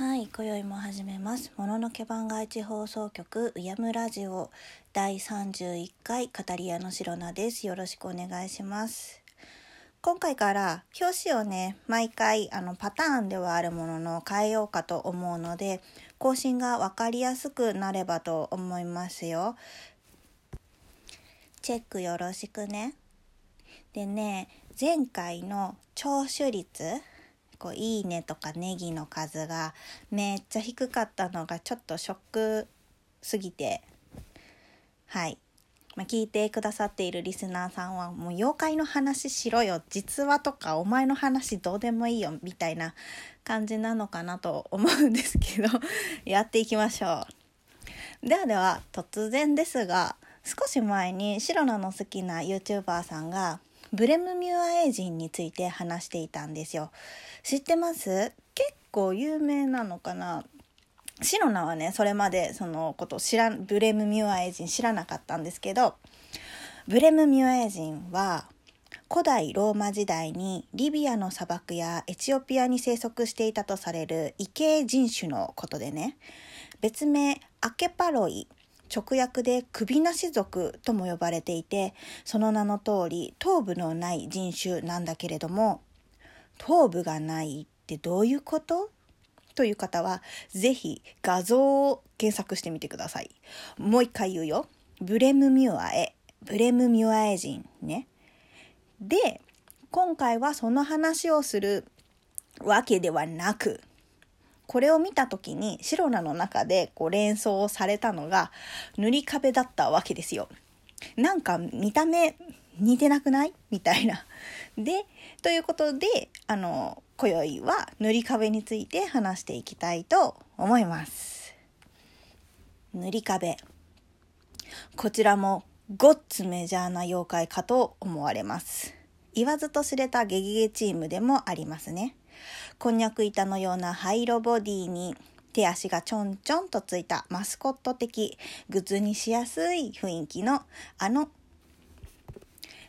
はい、今宵も始めます。もののけ番外地放送局うやむラジオ第31回語り屋のしろなです。よろしくお願いします。今回から表紙をね、毎回あのパターンではあるものの変えようかと思うので、更新がわかりやすくなればと思いますよ。チェックよろしくね。でね、前回の聴取率こういいねとかネギの数がめっちゃ低かったのがちょっとショックすぎて。はい、まあ、聞いてくださっているリスナーさんはもう妖怪の話しろよ。実話とかお前の話どうでもいいよ。みたいな感じなのかなと思うんですけど。やっていきましょう。ではでは突然ですが少し前にシロナの好きな YouTuber さんがブレムミュアエイジンについて話していたんですよ。知ってます？結構有名なのかな？シロナはねそれまでそのこと知らブレムミュアエイジン知らなかったんですけどブレムミュアエイジンは古代ローマ時代にリビアの砂漠やエチオピアに生息していたとされる異形人種のことでね。別名アケパロイ直訳で首なし族とも呼ばれていてその名の通り頭部のない人種なんだけれども頭部がないってどういうこと？という方はぜひ画像を検索してみてください。もう一回言うよ。ブレムミュアエブレムミュアエ人ね。で今回はその話をするわけではなくこれを見た時にシロナの中でこう連想されたのが塗り壁だったわけですよ。なんか見た目似てなくない？みたいな。でということであの今宵は塗り壁について話していきたいと思います。塗り壁こちらもごっつメジャーな妖怪かと思われます。言わずと知れたゲゲゲチームでもありますね。こんにゃく板のような灰色ボディに手足がちょんちょんとついたマスコット的グッズにしやすい雰囲気のあの。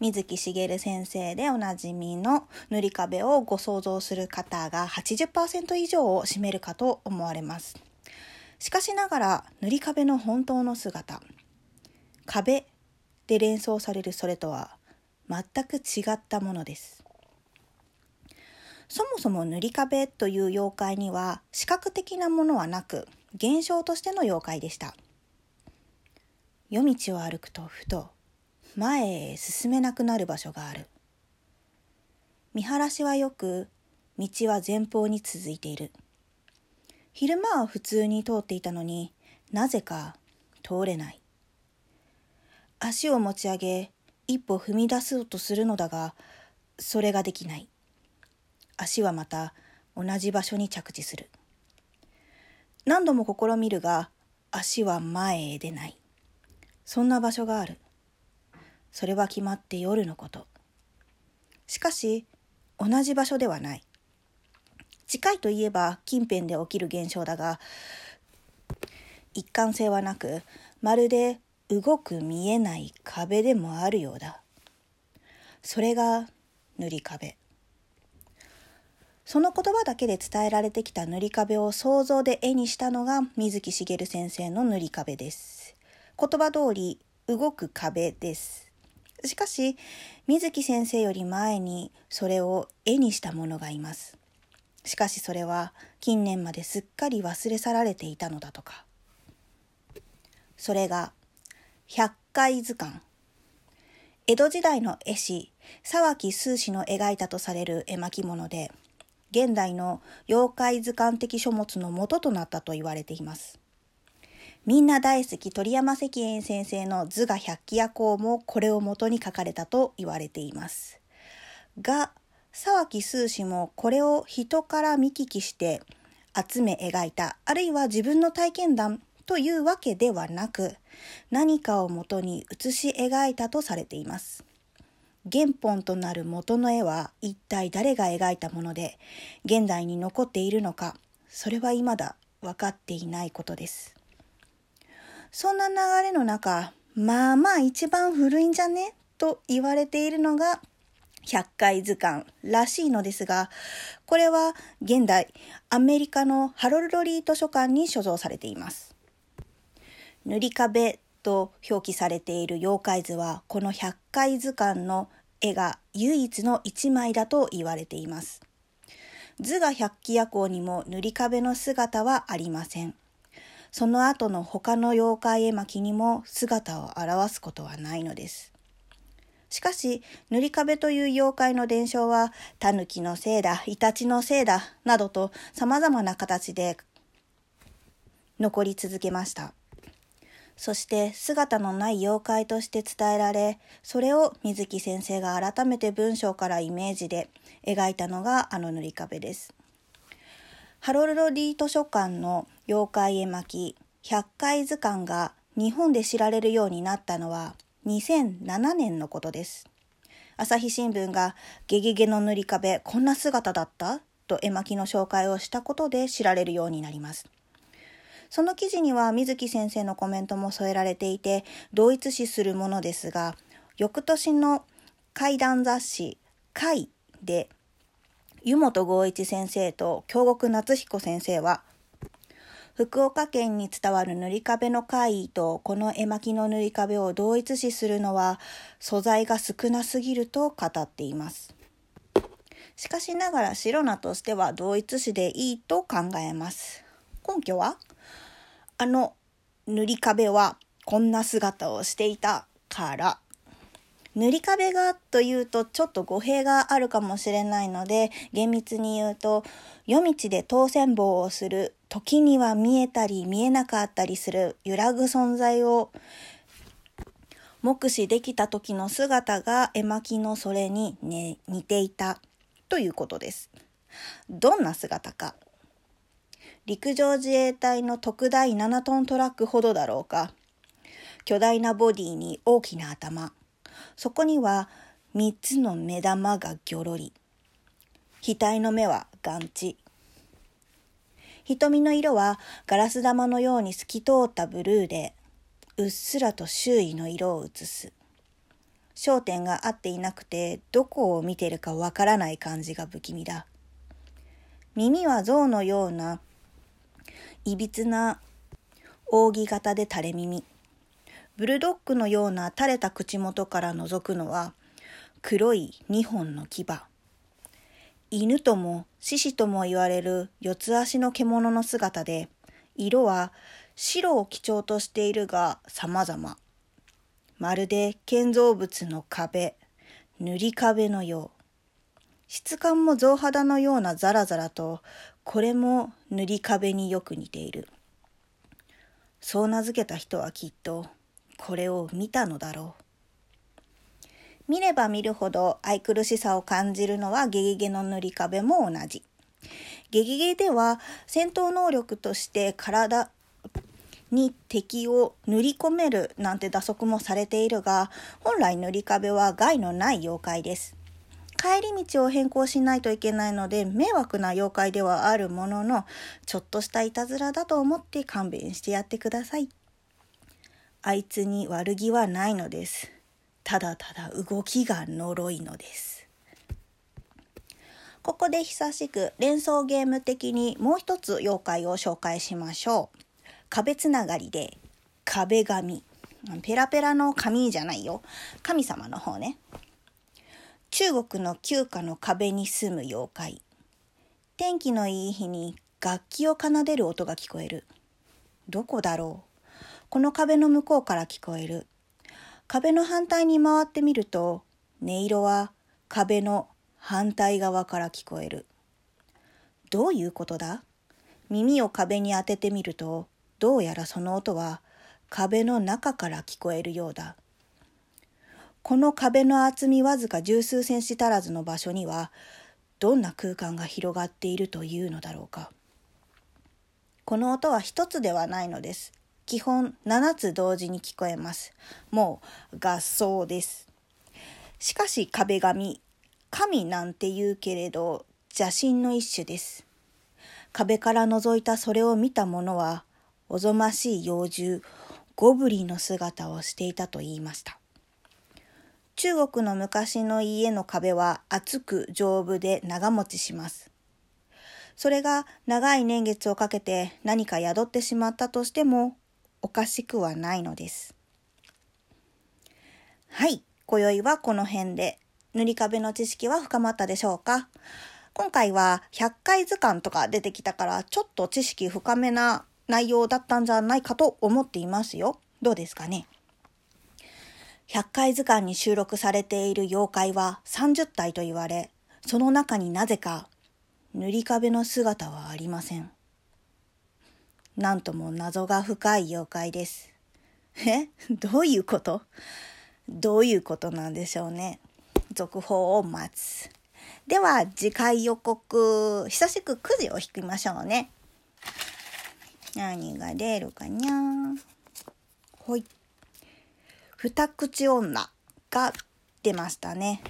水木しげる先生でおなじみの塗り壁をご想像する方が80%以上を占めるかと思われます。しかしながら塗り壁の本当の姿。壁で連想されるそれとは全く違ったものです。そもそも塗り壁という妖怪には視覚的なものはなく現象としての妖怪でした。夜道を歩くとふと前へ進めなくなる場所がある。見晴らしはよく道は前方に続いている。昼間は普通に通っていたのになぜか通れない。足を持ち上げ一歩踏み出そうとするのだがそれができない。足はまた同じ場所に着地する。何度も試みるが足は前へ出ない。そんな場所がある。それは決まって夜のこと。しかし同じ場所ではない。近いといえば近辺で起きる現象だが一貫性はなくまるで動く見えない壁でもあるようだ。それが塗り壁。その言葉だけで伝えられてきた塗り壁を想像で絵にしたのが水木しげる先生の塗り壁です。言葉通り動く壁です。しかし水木先生より前にそれを絵にしたものがいます。しかしそれは近年まですっかり忘れ去られていたのだとか。それが百回図鑑。江戸時代の絵師沢木数氏の描いたとされる絵巻物で現代の妖怪図鑑的書物の元となったと言われています。みんな大好き鳥山石燕先生の図画百鬼夜行もこれを元に書かれたと言われています。が、沢木数氏もこれを人から見聞きして集め描いた、あるいは自分の体験談というわけではなく、何かを元に写し描いたとされています。原本となる元の絵は一体誰が描いたもので現代に残っているのかそれは未だ分かっていないことですそんな流れの中まあまあ一番古いんじゃね？と言われているのが百回図鑑らしいのですが、これは現代アメリカのハロルドリー図書館に所蔵されています。塗り壁と表記されている妖怪図はこの百回図鑑の絵が唯一の一枚だと言われています。図が百鬼夜行にも塗り壁の姿はありません。その後の他の妖怪絵巻にも姿を現すことはないのです。しかし、塗り壁という妖怪の伝承は、狸のせいだ、イタチのせいだ、などと様々な形で残り続けました。そして姿のない妖怪として伝えられ、それを水木先生が改めて文章からイメージで描いたのがあの塗り壁です。ハロルド・ディ図書館の妖怪絵巻百回図鑑が日本で知られるようになったのは2007年のことです。朝日新聞がゲゲゲの塗り壁こんな姿だった？と絵巻の紹介をしたことで知られるようになります。その記事には水木先生のコメントも添えられていて同一視するものですが翌年の怪談雑誌「怪」で湯本剛一先生と京極夏彦先生は福岡県に伝わる塗り壁の怪異とこの絵巻の塗り壁を同一視するのは素材が少なすぎると語っています。しかしながら白菜としては同一視でいいと考えます。根拠は？あの塗り壁はこんな姿をしていたから塗り壁がというとちょっと語弊があるかもしれないので厳密に言うと夜道で当選棒をする時には見えたり見えなかったりする揺らぐ存在を目視できた時の姿が絵巻のそれに、ね、似ていたということです。どんな姿か。陸上自衛隊の特大7トントラックほどだろうか。巨大なボディに大きな頭。そこには三つの目玉がぎょろり。額の目は眼地。瞳の色はガラス玉のように透き通ったブルーで、うっすらと周囲の色を映す。焦点が合っていなくて、どこを見てるかわからない感じが不気味だ。耳は象のような、いびつな扇形で垂れ耳。ブルドッグのような垂れた口元から覗くのは黒い二本の牙。犬とも獅子とも言われる四つ足の獣の姿で、色は白を基調としているが様々。まるで建造物の壁、塗り壁のよう。質感も象肌のようなザラザラと、これも塗り壁によく似ている。そう名付けた人はきっとこれを見たのだろう。見れば見るほど愛くるしさを感じるのはゲゲゲの塗り壁も同じ。ゲゲゲでは戦闘能力として体に敵を塗り込めるなんて打足もされているが、本来塗り壁は害のない妖怪です。帰り道を変更しないといけないので迷惑な妖怪ではあるものの、ちょっとしたいたずらだと思って勘弁してやってください。あいつに悪気はないのです。ただただ動きが呪いのです。ここで久しく連想ゲーム的にもう一つ妖怪を紹介しましょう。壁つながりで壁紙。ペラペラの紙じゃないよ。神様の方ね。中国の旧家の壁に住む妖怪。天気のいい日に楽器を奏でる音が聞こえる。どこだろう？この壁の向こうから聞こえる。壁の反対に回ってみると、音色は壁の反対側から聞こえる。どういうことだ？耳を壁に当ててみると、どうやらその音は壁の中から聞こえるようだ。この壁の厚みわずか十数センチ足らずの場所には、どんな空間が広がっているというのだろうか。この音は一つではないのです。基本7つ同時に聞こえます。もう合奏です。しかし壁紙、神なんて言うけれど邪神の一種です。壁から覗いたそれを見た者は、おぞましい幼獣、ゴブリンの姿をしていたと言いました。中国の昔の家の壁は厚く丈夫で長持ちします。それが長い年月をかけて何か宿ってしまったとしてもおかしくはないのです。はい、今宵はこの辺で塗り壁の知識は深まったでしょうか？今回は100回図鑑とか出てきたからちょっと知識深めな内容だったんじゃないかと思っていますよ。どうですかね？100回図鑑に収録されている妖怪は30体と言われ、その中になぜか塗り壁の姿はありません。なんとも謎が深い妖怪です。え？どういうこと？どういうことなんでしょうね。続報を待つ。では次回予告、久しくくじを引きましょうね。何が出るかにゃほい。二口女が出ましたね。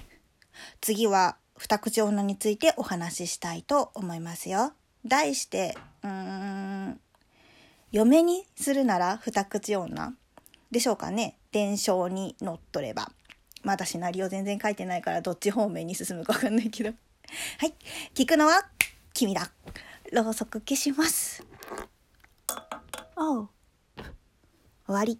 次は二口女についてお話ししたいと思いますよ。題して、うーん、嫁にするなら二口女でしょうかね。伝承にのっとれば。まだシナリオ全然書いてないからどっち方面に進むかわかんないけど。はい。聞くのは君だ。ろうそく消します。おう。終わり。